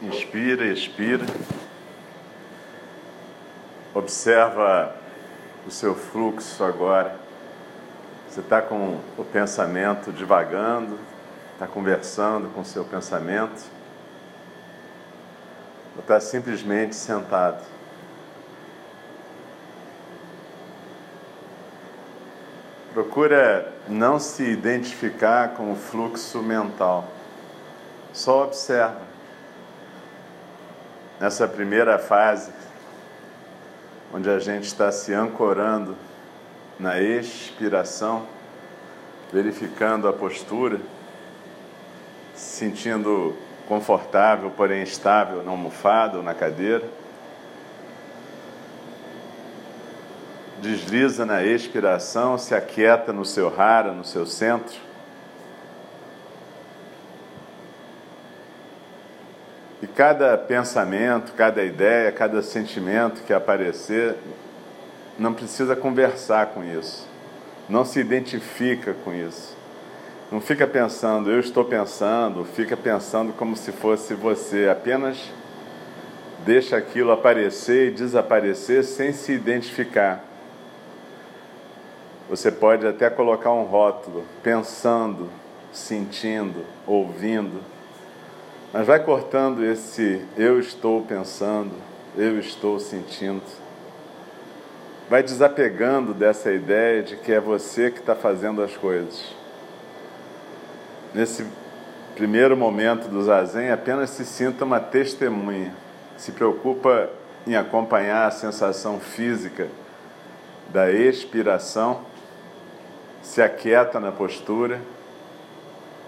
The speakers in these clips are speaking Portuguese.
Inspira, expira. Observa o seu fluxo agora. Você está com o pensamento divagando, está conversando com o seu pensamento, ou está simplesmente sentado. Procura não se identificar com o fluxo mental. Só observa. Nessa primeira fase, onde a gente está se ancorando na expiração, verificando a postura, se sentindo confortável, porém estável na almofada ou na cadeira. desliza na expiração, se aquieta no seu rara, no seu centro. E cada pensamento, cada ideia, cada sentimento que aparecer, não precisa conversar com isso. Não se identifica com isso. Não fica pensando, eu estou pensando, fica pensando como se fosse você. Apenas deixa aquilo aparecer e desaparecer sem se identificar. Você pode até colocar um rótulo, pensando, sentindo, ouvindo, mas vai cortando esse eu estou pensando, eu estou sentindo. Vai desapegando dessa ideia de que é você que está fazendo as coisas. Nesse primeiro momento do zazen, apenas se sinta uma testemunha. Se preocupa em acompanhar a sensação física da expiração se aquieta na postura,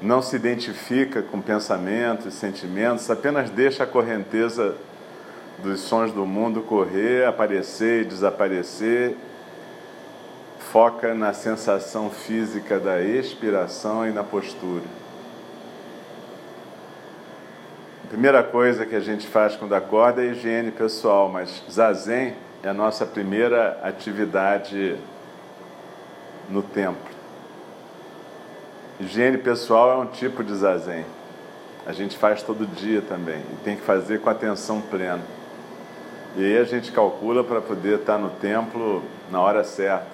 não se identifica com pensamentos sentimentos, apenas deixa a correnteza dos sons do mundo correr, aparecer e desaparecer, foca na sensação física da expiração e na postura. A primeira coisa que a gente faz quando acorda é higiene pessoal, mas zazen é a nossa primeira atividade no templo. Higiene pessoal é um tipo de zazen. A gente faz todo dia também e tem que fazer com atenção plena. E aí a gente calcula para poder estar no templo na hora certa.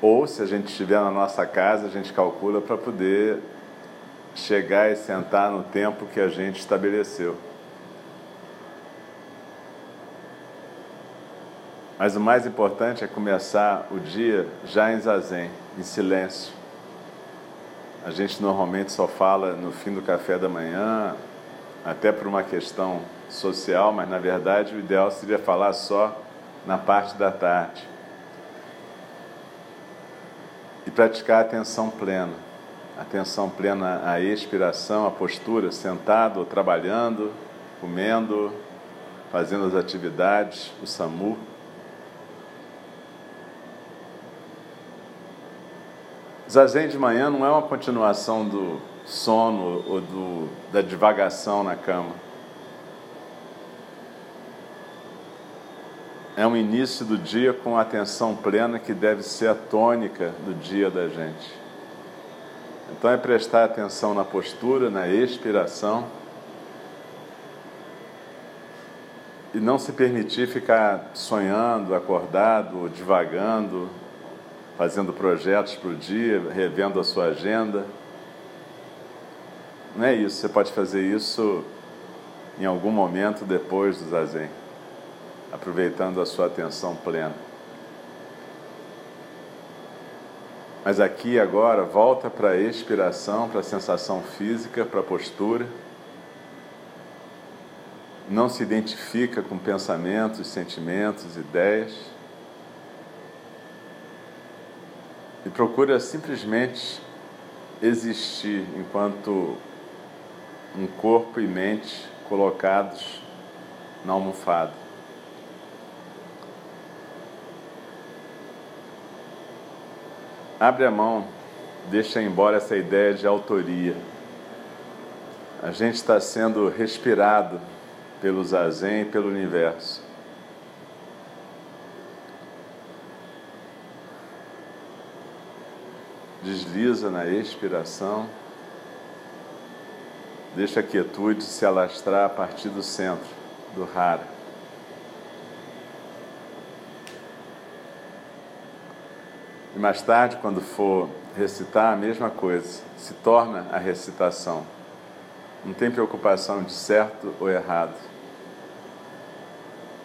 Ou se a gente estiver na nossa casa, a gente calcula para poder chegar e sentar no tempo que a gente estabeleceu. Mas o mais importante é começar o dia já em zazen, em silêncio. A gente normalmente só fala no fim do café da manhã, até por uma questão social, mas na verdade o ideal seria falar só na parte da tarde. E praticar atenção plena. Atenção plena à expiração, à postura, sentado ou trabalhando, comendo, fazendo as atividades, o SAMU. Zazen de manhã não é uma continuação do sono ou do, da divagação na cama. É um início do dia com atenção plena que deve ser a tônica do dia da gente. Então é prestar atenção na postura, na expiração e não se permitir ficar sonhando, acordado, divagando, fazendo projetos para o dia, revendo a sua agenda. Não é isso, você pode fazer isso em algum momento depois do zazen, aproveitando a sua atenção plena. Mas aqui agora, volta para a expiração, para a sensação física, para a postura. Não se identifica com pensamentos, sentimentos, ideias e procura simplesmente existir enquanto um corpo e mente colocados na almofada. Abre a mão, deixa embora essa ideia de autoria. A gente está sendo respirado pelo zazen e pelo universo. Desliza na expiração, Deixa a quietude se alastrar a partir do centro, do rara. E mais tarde, quando for recitar, a mesma coisa, se torna a recitação. Não tem preocupação de certo ou errado.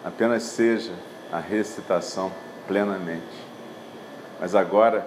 Apenas seja a recitação plenamente. Mas agora